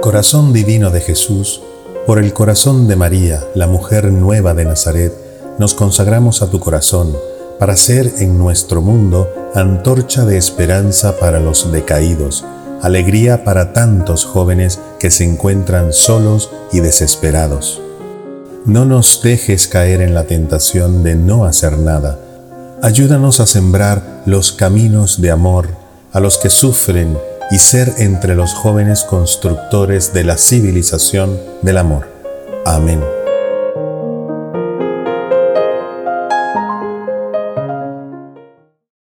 Corazón divino de Jesús, por el corazón de María, la mujer nueva de Nazaret, nos consagramos a tu corazón para ser en nuestro mundo antorcha de esperanza para los decaídos, alegría para tantos jóvenes que se encuentran solos y desesperados. No nos dejes caer en la tentación de no hacer nada. Ayúdanos a sembrar los caminos de amor a los que sufren y ser entre los jóvenes constructores de la civilización del amor. Amén.